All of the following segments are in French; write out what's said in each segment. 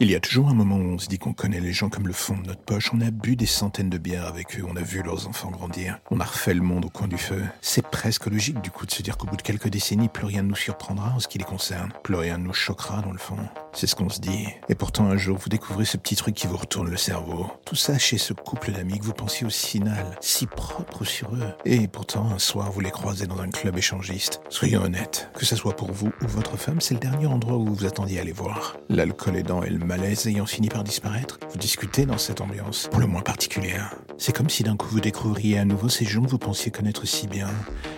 Il y a toujours un moment où on se dit qu'on connaît les gens comme le fond de notre poche. On a bu des centaines de bières avec eux, on a vu leurs enfants grandir. On a refait le monde au coin du feu. C'est presque logique du coup de se dire qu'au bout de quelques décennies, plus rien ne nous surprendra en ce qui les concerne. Plus rien ne nous choquera dans le fond. C'est ce qu'on se dit. Et pourtant un jour, vous découvrez ce petit truc qui vous retourne le cerveau. Tout ça chez ce couple d'amis que vous pensiez au final, si propre sur eux. Et pourtant, un soir, vous les croisez dans un club échangiste. Soyons honnêtes, que ce soit pour vous ou votre femme, c'est le dernier endroit où vous attendiez à les voir. L'alcool aidant et le malaise ayant fini par disparaître, vous discutez dans cette ambiance, pour le moins particulière. C'est comme si d'un coup vous découvriez à nouveau ces gens que vous pensiez connaître si bien.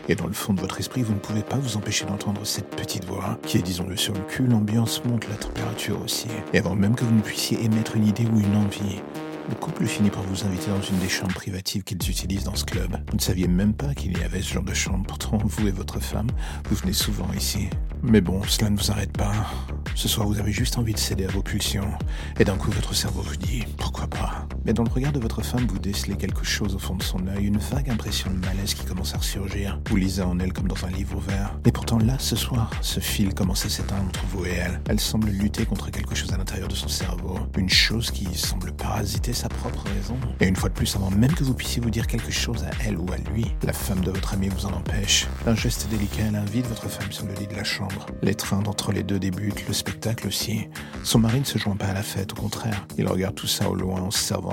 Et dans le fond de votre esprit, vous ne pouvez pas vous empêcher d'entendre cette petite voix qui est, disons-le sur le cul, l'ambiance monte, la température aussi. Et avant même que vous ne puissiez émettre une idée ou une envie, le couple finit par vous inviter dans une des chambres privatives qu'ils utilisent dans ce club. Vous ne saviez même pas qu'il y avait ce genre de chambre. Pourtant, vous et votre femme, vous venez souvent ici. Mais bon, cela ne vous arrête pas. Ce soir, vous avez juste envie de céder à vos pulsions. Et d'un coup, votre cerveau vous dit pourquoi pas? Mais dans le regard de votre femme, vous décelez quelque chose au fond de son œil, une vague impression de malaise qui commence à ressurgir. Vous lisez en elle comme dans un livre ouvert. Et pourtant, là, ce soir, ce fil commence à s'éteindre entre vous et elle. Elle semble lutter contre quelque chose à l'intérieur de son cerveau. Une chose qui semble parasiter sa propre raison. Et une fois de plus, avant même que vous puissiez vous dire quelque chose à elle ou à lui, la femme de votre ami vous en empêche. Un geste délicat, elle invite votre femme sur le lit de la chambre. L'étreinte entre les deux débute, le spectacle aussi. Son mari ne se joint pas à la fête, au contraire. Il regarde tout ça au loin en se servant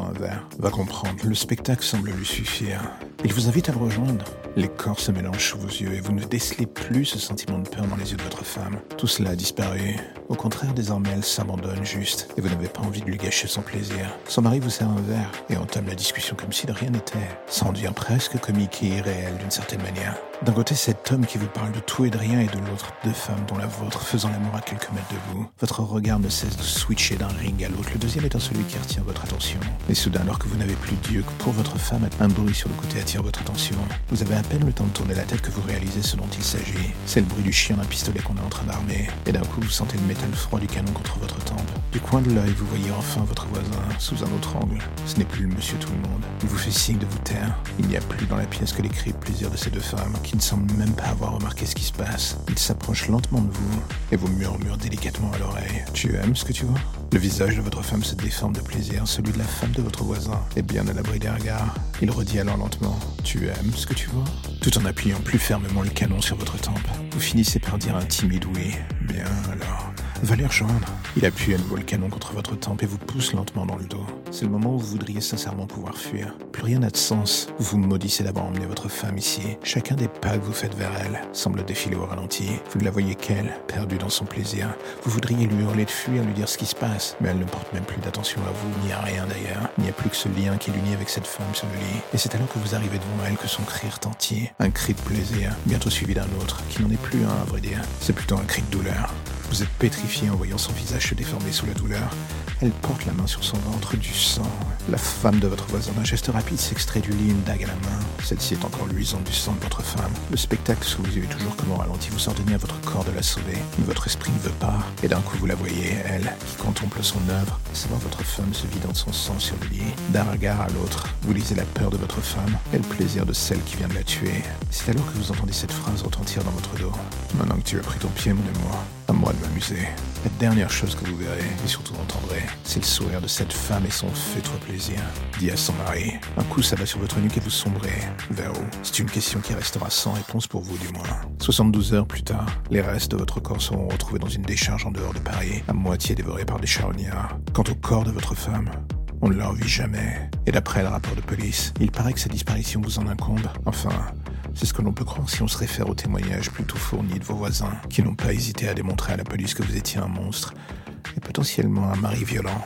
Va comprendre, le spectacle semble lui suffire. Il vous invite à le rejoindre. Les corps se mélangent sous vos yeux et vous ne décelez plus ce sentiment de peur dans les yeux de votre femme. Tout cela a disparu. Au contraire, désormais, elle s'abandonne juste et vous n'avez pas envie de lui gâcher son plaisir. Son mari vous sert un verre et entame la discussion comme si de rien n'était. Ça en devient presque comique et irréel d'une certaine manière. D'un côté, cet homme qui vous parle de tout et de rien et de l'autre, deux femmes dont la vôtre faisant l'amour à quelques mètres de vous. Votre regard ne cesse de switcher d'un ring à l'autre, le deuxième étant celui qui retient votre attention. Et soudain, alors que vous n'avez plus Dieu que pour votre femme, un bruit sur le côté votre attention. Vous avez à peine le temps de tourner la tête que vous réalisez ce dont il s'agit. C'est le bruit du chien d'un pistolet qu'on est en train d'armer. Et d'un coup, vous sentez le métal froid du canon contre votre tempe. Du coin de l'œil, vous voyez enfin votre voisin, sous un autre angle. Ce n'est plus le monsieur tout le monde. Il vous fait signe de vous taire. Il n'y a plus dans la pièce que les cris de plaisir de ces deux femmes, qui ne semblent même pas avoir remarqué ce qui se passe. Il s'approche lentement de vous et vous murmure délicatement à l'oreille. Tu aimes ce que tu vois? Le visage de votre femme se déforme de plaisir, celui de la femme de votre voisin est bien à l'abri des regards. Il redit alors lentement Tu aimes ce que tu vois? Tout en appuyant plus fermement le canon sur votre tempe. Vous finissez par dire un timide oui. Bien alors. Va les rejoindre. Il appuie à nouveau le canon contre votre tempe et vous pousse lentement dans le dos. C'est le moment où vous voudriez sincèrement pouvoir fuir. Plus rien n'a de sens. Vous maudissez d'avoir emmené votre femme ici. Chacun des pas que vous faites vers elle semble défiler au ralenti. Vous ne la voyez qu'elle, perdue dans son plaisir. Vous voudriez lui hurler de fuir, lui dire ce qui se passe, mais elle ne porte même plus d'attention à vous, ni à rien d'ailleurs. Il n'y a plus que ce lien qui l'unit avec cette femme sur le lit. Et c'est alors que vous arrivez devant elle que son cri retentit. Un cri de plaisir, bientôt suivi d'un autre, qui n'en est plus un à vrai dire. C'est plutôt un cri de douleur. Vous êtes pétrifié en voyant son visage se déformer sous la douleur. Elle porte la main sur son ventre, du sang. La femme de votre voisin, d'un geste rapide, s'extrait du lit une dague à la main. Celle-ci est encore luisante du sang de votre femme. Le spectacle sous vos yeux toujours comme au ralenti. Vous ordonnez à votre corps de la sauver. Mais votre esprit ne veut pas. Et d'un coup, vous la voyez, elle, qui contemple son œuvre. Savoir votre femme se vidant de son sang sur le lit. D'un regard à l'autre, vous lisez la peur de votre femme et le plaisir de celle qui vient de la tuer. C'est alors que vous entendez cette phrase retentir dans votre dos. Maintenant que tu as pris ton pied, mon amour, à moi de m'amuser. La dernière chose que vous verrez, et surtout entendrez, c'est le sourire de cette femme et son fais-toi plaisir, dit à son mari. Un coup ça va sur votre nuque et vous sombrez. Vers où? C'est une question qui restera sans réponse pour vous du moins. 72 heures plus tard, les restes de votre corps seront retrouvés dans une décharge en dehors de Paris, à moitié dévorés par des charognards. Quant au corps de votre femme, on ne le revit jamais. Et d'après le rapport de police, il paraît que sa disparition vous en incombe. Enfin, c'est ce que l'on peut croire si on se réfère aux témoignages plutôt fournis de vos voisins, qui n'ont pas hésité à démontrer à la police que vous étiez un monstre, et potentiellement un mari violent.